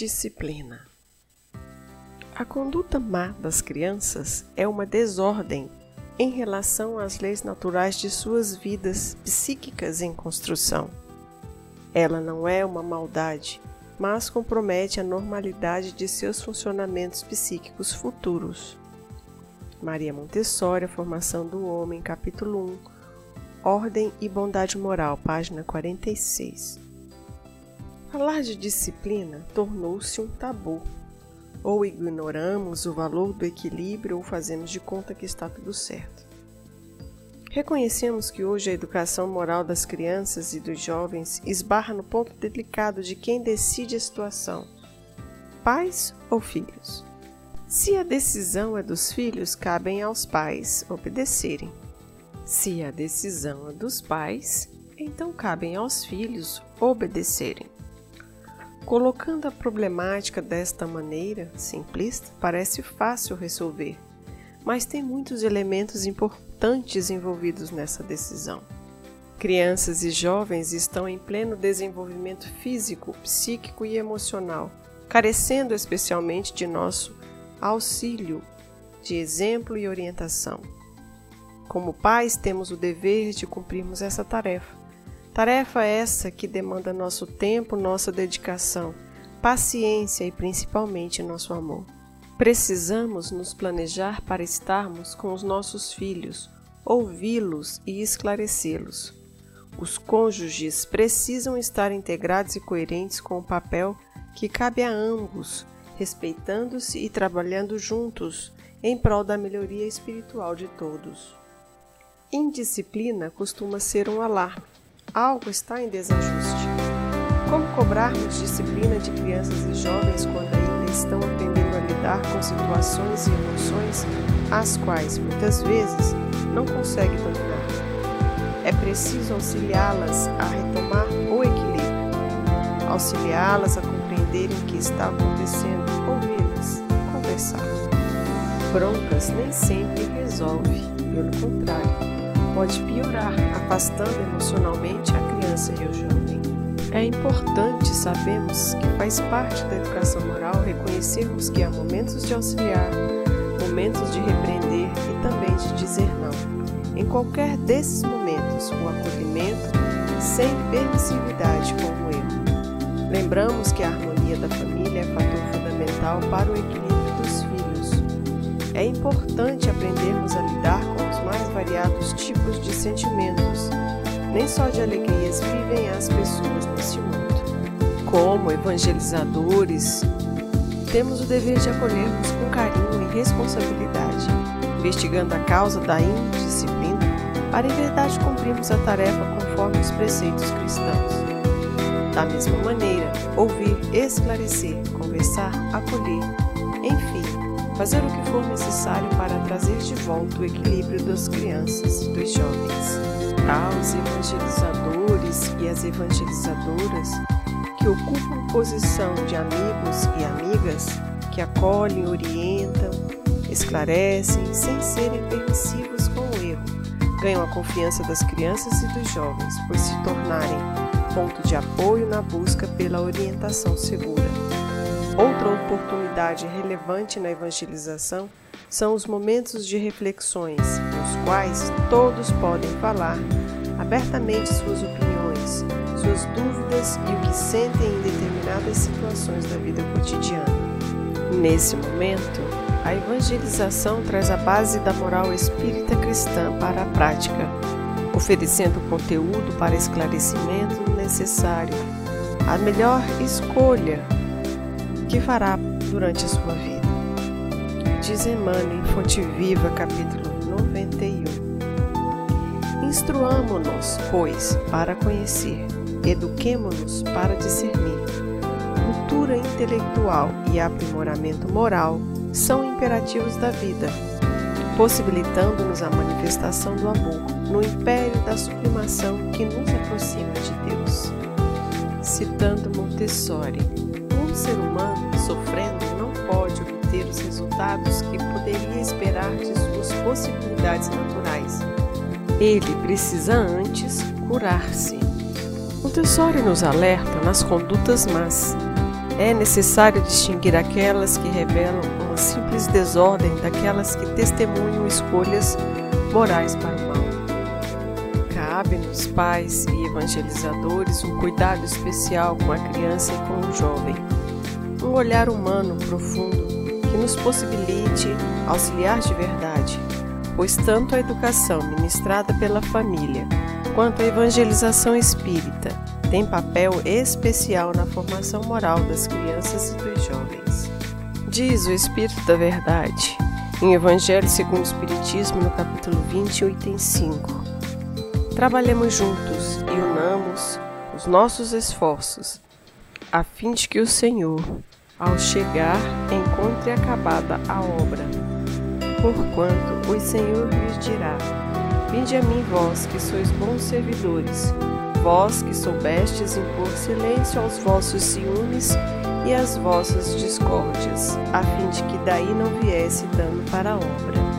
Disciplina. A conduta má das crianças é uma desordem em relação às leis naturais de suas vidas psíquicas em construção. Ela não é uma maldade, mas compromete a normalidade de seus funcionamentos psíquicos futuros. Maria Montessori, A Formação do Homem, capítulo 1, Ordem e Bondade Moral, página 46. Falar de disciplina tornou-se um tabu. Ou ignoramos o valor do equilíbrio ou fazemos de conta que está tudo certo. Reconhecemos que hoje a educação moral das crianças e dos jovens esbarra no ponto delicado de quem decide a situação: pais ou filhos. Se a decisão é dos filhos, cabem aos pais obedecerem. Se a decisão é dos pais, então cabem aos filhos obedecerem. Colocando a problemática desta maneira simplista, parece fácil resolver, mas tem muitos elementos importantes envolvidos nessa decisão. Crianças e jovens estão em pleno desenvolvimento físico, psíquico e emocional, carecendo especialmente de nosso auxílio, de exemplo e orientação. Como pais, temos o dever de cumprirmos essa tarefa Tarefa essa que demanda nosso tempo, nossa dedicação, paciência e principalmente nosso amor. Precisamos nos planejar para estarmos com os nossos filhos, ouvi-los e esclarecê-los. Os cônjuges precisam estar integrados e coerentes com o papel que cabe a ambos, respeitando-se e trabalhando juntos em prol da melhoria espiritual de todos. Indisciplina costuma ser um alarme algo está em desajuste. Como cobrarmos disciplina de crianças e jovens quando ainda estão aprendendo a lidar com situações e emoções as quais muitas vezes não conseguem dominar? É preciso auxiliá-las a retomar o equilíbrio, auxiliá-las a compreenderem o que está acontecendo, ouvi-las, conversar. Broncas nem sempre resolve, pelo contrário pode piorar, afastando emocionalmente a criança e o jovem. É importante sabermos que faz parte da educação moral reconhecermos que há momentos de auxiliar, momentos de repreender e também de dizer não. Em qualquer desses momentos, o acolhimento sem permissividade com o erro. Lembramos que a harmonia da família é fator fundamental para o equilíbrio dos filhos. É importante aprendermos a lidar com mais variados tipos de sentimentos. Nem só de alegrias vivem as pessoas neste mundo. Como evangelizadores, temos o dever de acolhermos com carinho e responsabilidade, investigando a causa da indisciplina, para em verdade cumprirmos a tarefa conforme os preceitos cristãos. Da mesma maneira, ouvir, esclarecer, conversar, acolher, enfim, fazer o que for necessário para trazer de volta o equilíbrio das crianças e dos jovens. Aos evangelizadores e as evangelizadoras que ocupam posição de amigos e amigas que acolhem, orientam, esclarecem sem serem permissivos com o erro, ganham a confiança das crianças e dos jovens por se tornarem ponto de apoio na busca pela orientação segura. Outra oportunidade relevante na evangelização são os momentos de reflexões, nos quais todos podem falar abertamente suas opiniões, suas dúvidas e o que sentem em determinadas situações da vida cotidiana. Nesse momento, a evangelização traz a base da moral espírita cristã para a prática, oferecendo conteúdo para esclarecimento necessário, a melhor escolha que fará durante a sua vida. Diz Emmanuel em Fonte Viva, capítulo 91. Instruamo-nos, pois, para conhecer, eduquemo-nos para discernir. Cultura intelectual e aprimoramento moral são imperativos da vida, possibilitando-nos a manifestação do amor no império da sublimação que nos aproxima de Deus. Citando Montessori, um ser humano sofrendo não pode obter os resultados que poderia esperar de suas possibilidades naturais. Ele precisa antes curar-se. Montessori nos alerta nas condutas más. É necessário distinguir aquelas que revelam uma simples desordem daquelas que testemunham escolhas morais para o mal. Cabe-nos, pais e evangelizadores, um cuidado especial com a criança e com o jovem. Um olhar humano profundo que nos possibilite auxiliar de verdade, pois tanto a educação ministrada pela família quanto a evangelização espírita tem papel especial na formação moral das crianças e dos jovens. Diz o Espírito da Verdade, em Evangelho segundo o Espiritismo, no capítulo 20, item 5. Trabalhemos juntos e unamos os nossos esforços, a fim de que o Senhor, ao chegar, encontre acabada a obra. Porquanto o Senhor lhes dirá: Vinde a mim, vós que sois bons servidores, vós que soubestes impor silêncio aos vossos ciúmes e às vossas discórdias, a fim de que daí não viesse dano para a obra.